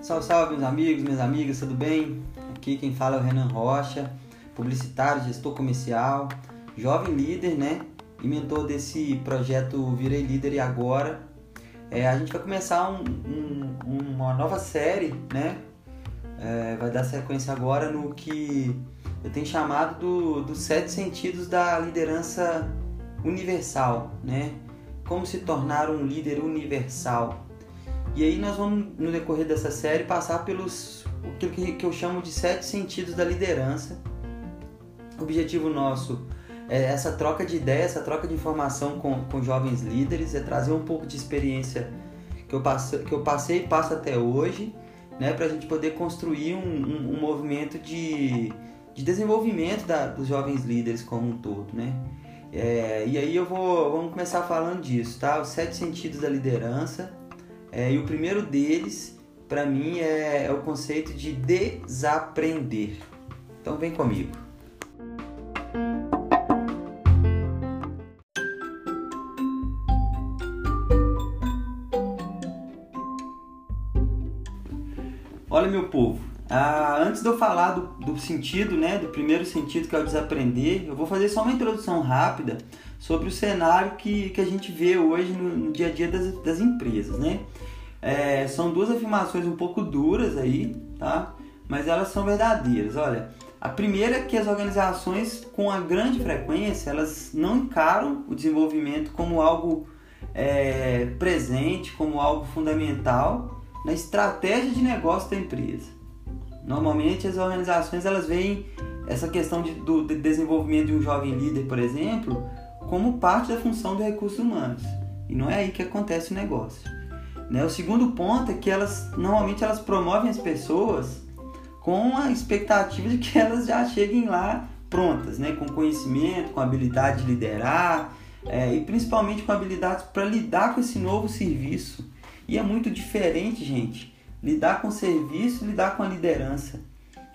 Salve, salve, meus amigos, minhas amigas, tudo bem? Aqui quem fala é o Renan Rocha, publicitário, gestor comercial, jovem líder, né? E mentor desse projeto Virei Líder e Agora. É, a gente vai começar um, um, uma nova série, né? É, vai dar sequência agora no que eu tenho chamado do, dos sete sentidos da liderança universal, né? Como se tornar um líder universal. E aí nós vamos, no decorrer dessa série, passar pelos o que, eu chamo de sete sentidos da liderança. O objetivo nosso é essa troca de ideias, essa troca de informação com, com jovens líderes, é trazer um pouco de experiência que eu, que eu passei e passo até hoje, né, para a gente poder construir um, um, um movimento de, de desenvolvimento da, dos jovens líderes como um todo, né? É, e aí eu vou vamos começar falando disso, tá? Os sete sentidos da liderança. É, e o primeiro deles, para mim, é, é o conceito de desaprender. Então vem comigo. Olha, meu povo, ah, antes de eu falar do, do, sentido, né, do primeiro sentido que é o desaprender, eu vou fazer só uma introdução rápida sobre o cenário que, que a gente vê hoje no, no dia a dia das, das empresas, né? É, são duas afirmações um pouco duras aí, tá? Mas elas são verdadeiras. Olha, a primeira é que as organizações, com a grande frequência, elas não encaram o desenvolvimento como algo é, presente, como algo fundamental na estratégia de negócio da empresa. Normalmente as organizações elas veem essa questão de, do de desenvolvimento de um jovem líder, por exemplo, como parte da função de recursos humanos. E não é aí que acontece o negócio. Né? O segundo ponto é que elas normalmente elas promovem as pessoas com a expectativa de que elas já cheguem lá prontas, né? com conhecimento, com habilidade de liderar é, e principalmente com habilidades para lidar com esse novo serviço e é muito diferente, gente, lidar com o serviço, lidar com a liderança,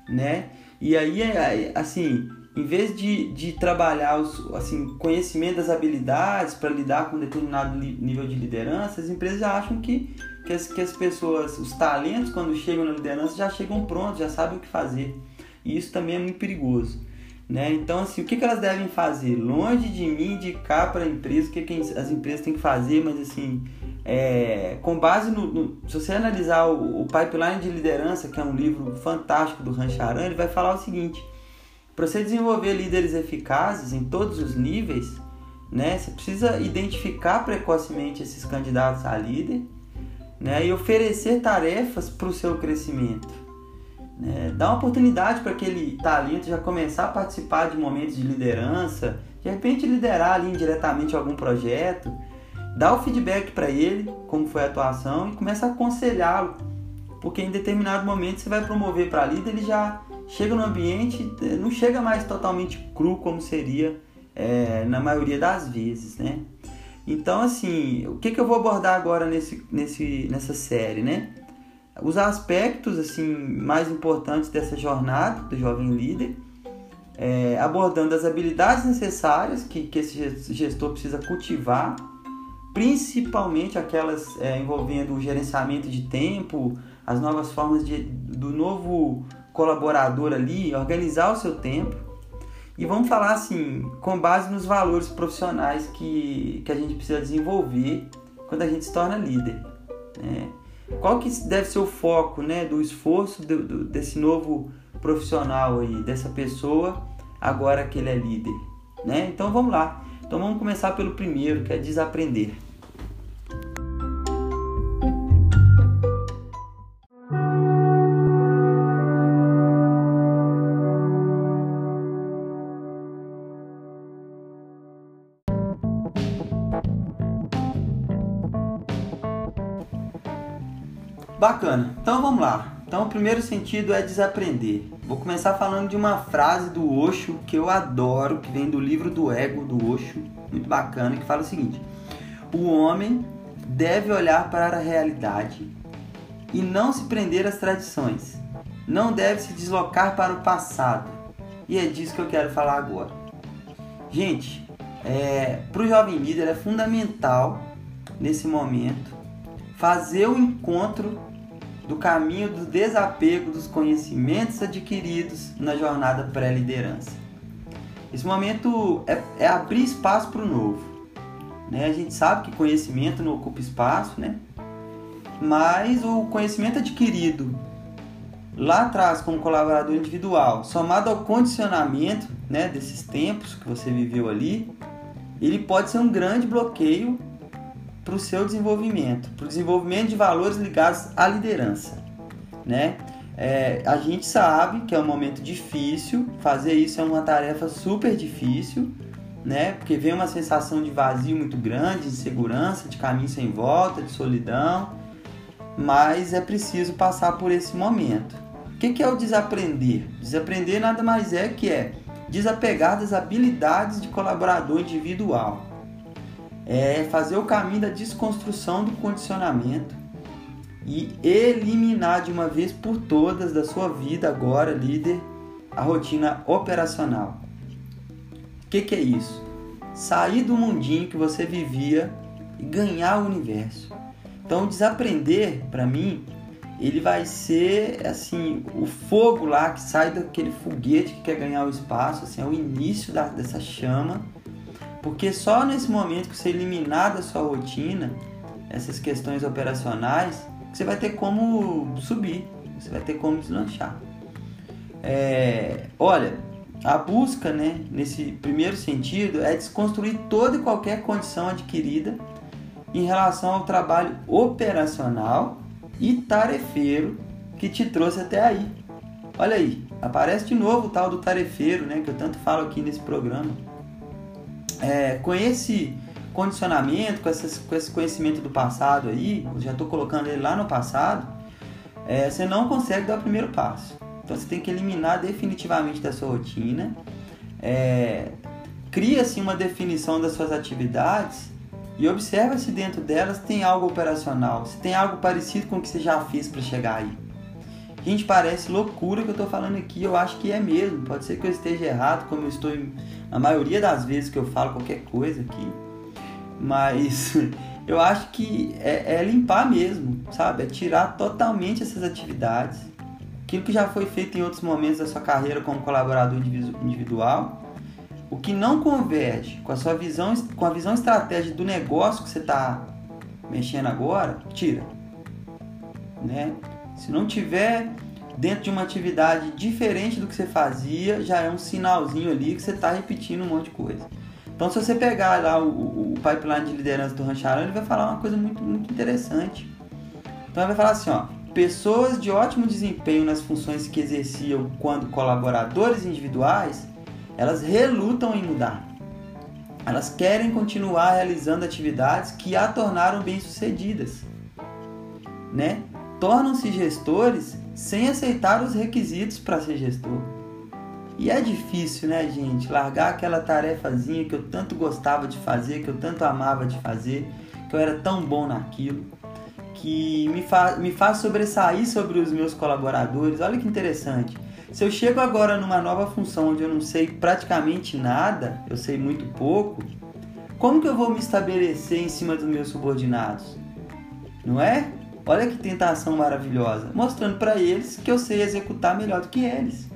né? E aí, é, assim, em vez de, de trabalhar os assim, conhecimento das habilidades para lidar com determinado nível de liderança, as empresas acham que, que, as, que as pessoas, os talentos, quando chegam na liderança, já chegam prontos, já sabem o que fazer. E isso também é muito perigoso. Né? Então, assim, o que, que elas devem fazer? Longe de mim indicar para a empresa o que, que as empresas têm que fazer, mas assim, é, com base no, no, Se você analisar o, o, Pipeline de Liderança, que é um livro fantástico do Rancharan, ele vai falar o seguinte: para você desenvolver líderes eficazes em todos os níveis, né, você precisa identificar precocemente esses candidatos a líder né, e oferecer tarefas para o seu crescimento. Né, uma oportunidade para aquele talento já começar a participar de momentos de liderança, de repente liderar ali indiretamente algum projeto dá o feedback para ele, como foi a atuação, e começa a aconselhá-lo. Porque em determinado momento você vai promover para líder, ele já chega no ambiente, não chega mais totalmente cru como seria é, na maioria das vezes, né? Então, assim, o que, que eu vou abordar agora nesse, nesse, nessa série, né? Os aspectos assim mais importantes dessa jornada do jovem líder, é, abordando as habilidades necessárias que, que esse gestor precisa cultivar principalmente aquelas é, envolvendo o gerenciamento de tempo, as novas formas de, do novo colaborador ali, organizar o seu tempo. E vamos falar assim, com base nos valores profissionais que, que a gente precisa desenvolver quando a gente se torna líder. Né? Qual que deve ser o foco né, do esforço do, do, desse novo profissional aí, dessa pessoa, agora que ele é líder? Né? Então vamos lá. Então vamos começar pelo primeiro, que é desaprender. Bacana. Então vamos lá. Então o primeiro sentido é desaprender. Vou começar falando de uma frase do Osho que eu adoro, que vem do livro do Ego do Osho, muito bacana, que fala o seguinte: O homem deve olhar para a realidade e não se prender às tradições. Não deve se deslocar para o passado. E é disso que eu quero falar agora. Gente, é, para o jovem líder é fundamental nesse momento, fazer o encontro do caminho do desapego dos conhecimentos adquiridos na jornada pré-liderança. Esse momento é, é abrir espaço para o novo. Né? A gente sabe que conhecimento não ocupa espaço, né? mas o conhecimento adquirido lá atrás como colaborador individual, somado ao condicionamento né, desses tempos que você viveu ali, ele pode ser um grande bloqueio para o seu desenvolvimento, para o desenvolvimento de valores ligados à liderança. Né? É, a gente sabe que é um momento difícil, fazer isso é uma tarefa super difícil, né? porque vem uma sensação de vazio muito grande, de insegurança, de caminho sem volta, de solidão, mas é preciso passar por esse momento. O que é o desaprender? Desaprender nada mais é que é desapegar das habilidades de colaborador individual. É fazer o caminho da desconstrução do condicionamento e eliminar de uma vez por todas da sua vida agora, líder, a rotina operacional. O que, que é isso? Sair do mundinho que você vivia e ganhar o universo. Então, desaprender, para mim, ele vai ser assim o fogo lá que sai daquele foguete que quer ganhar o espaço, assim, é o início da, dessa chama, porque só nesse momento que você eliminar da sua rotina essas questões operacionais, você vai ter como subir, você vai ter como deslanchar. É, olha, a busca, né, nesse primeiro sentido, é desconstruir toda e qualquer condição adquirida em relação ao trabalho operacional e tarefeiro que te trouxe até aí. Olha aí, aparece de novo o tal do tarefeiro, né, que eu tanto falo aqui nesse programa. É, com esse condicionamento, com, essas, com esse conhecimento do passado aí, eu já estou colocando ele lá no passado, é, você não consegue dar o primeiro passo. Então você tem que eliminar definitivamente da sua rotina. É, Cria-se uma definição das suas atividades e observa se dentro delas tem algo operacional, se tem algo parecido com o que você já fez para chegar aí. Gente, parece loucura que eu estou falando aqui, eu acho que é mesmo. Pode ser que eu esteja errado, como eu estou na maioria das vezes que eu falo qualquer coisa aqui. Mas eu acho que é, é limpar mesmo, sabe? É tirar totalmente essas atividades. Aquilo que já foi feito em outros momentos da sua carreira como colaborador individual o que não converge com a sua visão, com a visão estratégica do negócio que você está mexendo agora, tira. Né? Se não tiver dentro de uma atividade diferente do que você fazia, já é um sinalzinho ali que você está repetindo um monte de coisa. Então, se você pegar lá o, o, pipeline de liderança do Rancharão, ele vai falar uma coisa muito, muito interessante. Então, ele vai falar assim, ó, pessoas de ótimo desempenho nas funções que exerciam quando colaboradores individuais elas relutam em mudar. Elas querem continuar realizando atividades que a tornaram bem-sucedidas, né? Tornam-se gestores sem aceitar os requisitos para ser gestor. E é difícil, né, gente, largar aquela tarefazinha que eu tanto gostava de fazer, que eu tanto amava de fazer, que eu era tão bom naquilo, que me, fa me faz sobressair sobre os meus colaboradores. Olha que interessante. Se eu chego agora numa nova função onde eu não sei praticamente nada, eu sei muito pouco, como que eu vou me estabelecer em cima dos meus subordinados? Não é? Olha que tentação maravilhosa, mostrando para eles que eu sei executar melhor do que eles.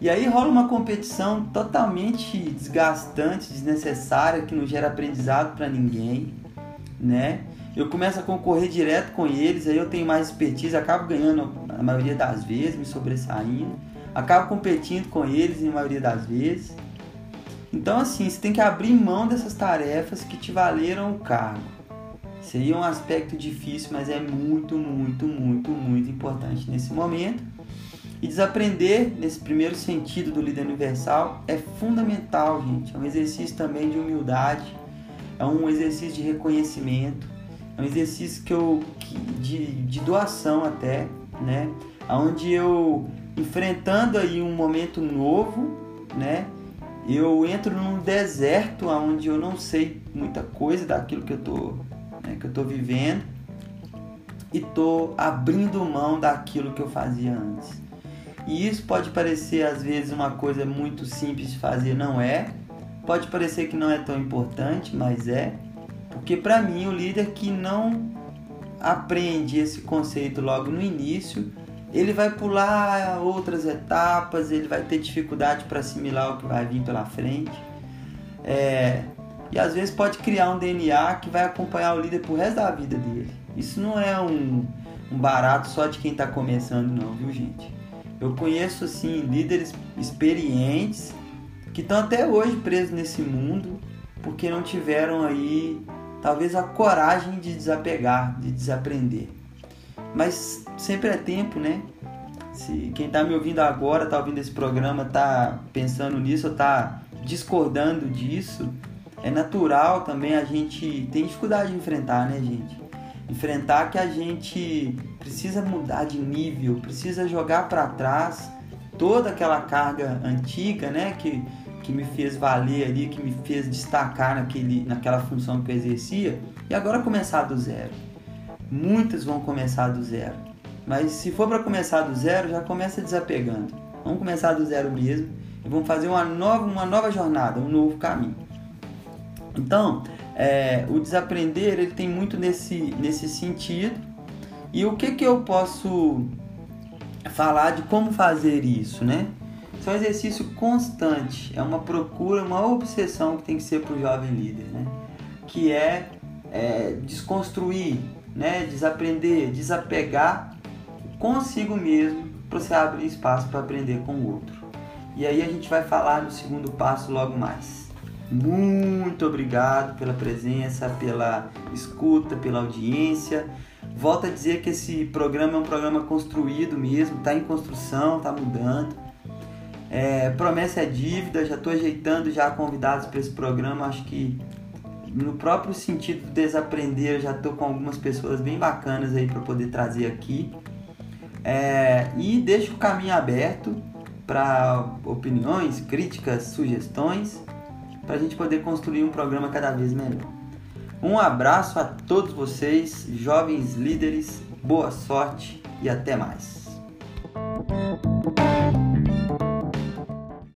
E aí rola uma competição totalmente desgastante, desnecessária, que não gera aprendizado para ninguém, né? eu começo a concorrer direto com eles, aí eu tenho mais expertise, acabo ganhando a maioria das vezes, me sobressaindo, acabo competindo com eles na maioria das vezes. Então, assim, você tem que abrir mão dessas tarefas que te valeram o cargo. Seria um aspecto difícil, mas é muito, muito, muito, muito importante nesse momento. E desaprender nesse primeiro sentido do líder universal é fundamental, gente. É um exercício também de humildade, é um exercício de reconhecimento é um exercício que eu de, de doação até, né? Onde eu enfrentando aí um momento novo, né? Eu entro num deserto onde eu não sei muita coisa daquilo que eu tô, né, que eu tô vivendo e tô abrindo mão daquilo que eu fazia antes. E isso pode parecer às vezes uma coisa muito simples de fazer, não é? Pode parecer que não é tão importante, mas é. Porque para mim o líder que não aprende esse conceito logo no início, ele vai pular outras etapas, ele vai ter dificuldade para assimilar o que vai vir pela frente. É, e às vezes pode criar um DNA que vai acompanhar o líder pro resto da vida dele. Isso não é um, um barato só de quem está começando, não, viu, gente? Eu conheço, assim, líderes experientes que estão até hoje presos nesse mundo porque não tiveram aí, talvez, a coragem de desapegar, de desaprender. Mas sempre é tempo, né? Se quem está me ouvindo agora, está ouvindo esse programa, está pensando nisso, está discordando disso, é natural também a gente tem dificuldade de enfrentar, né, gente? Enfrentar que a gente precisa mudar de nível, precisa jogar para trás toda aquela carga antiga, né, que, que me fez valer ali, que me fez destacar naquele, naquela função que eu exercia, e agora começar do zero. Muitas vão começar do zero, mas se for para começar do zero, já começa desapegando. Vamos começar do zero mesmo e vamos fazer uma nova, uma nova jornada, um novo caminho. Então, é, o desaprender ele tem muito nesse, nesse sentido. E o que, que eu posso falar de como fazer isso, né? Isso é um exercício constante, é uma procura, uma obsessão que tem que ser para o jovem líder, né? Que é, é desconstruir, né? Desaprender, desapegar consigo mesmo para você abrir espaço para aprender com o outro. E aí a gente vai falar no segundo passo logo mais. Muito obrigado pela presença, pela escuta, pela audiência. Volto a dizer que esse programa é um programa construído mesmo, está em construção, está mudando. É, promessa é dívida, já estou ajeitando já convidados para esse programa. Acho que no próprio sentido de desaprender, já estou com algumas pessoas bem bacanas aí para poder trazer aqui. É, e deixo o caminho aberto para opiniões, críticas, sugestões para a gente poder construir um programa cada vez melhor. Um abraço a todos vocês, jovens líderes, boa sorte e até mais.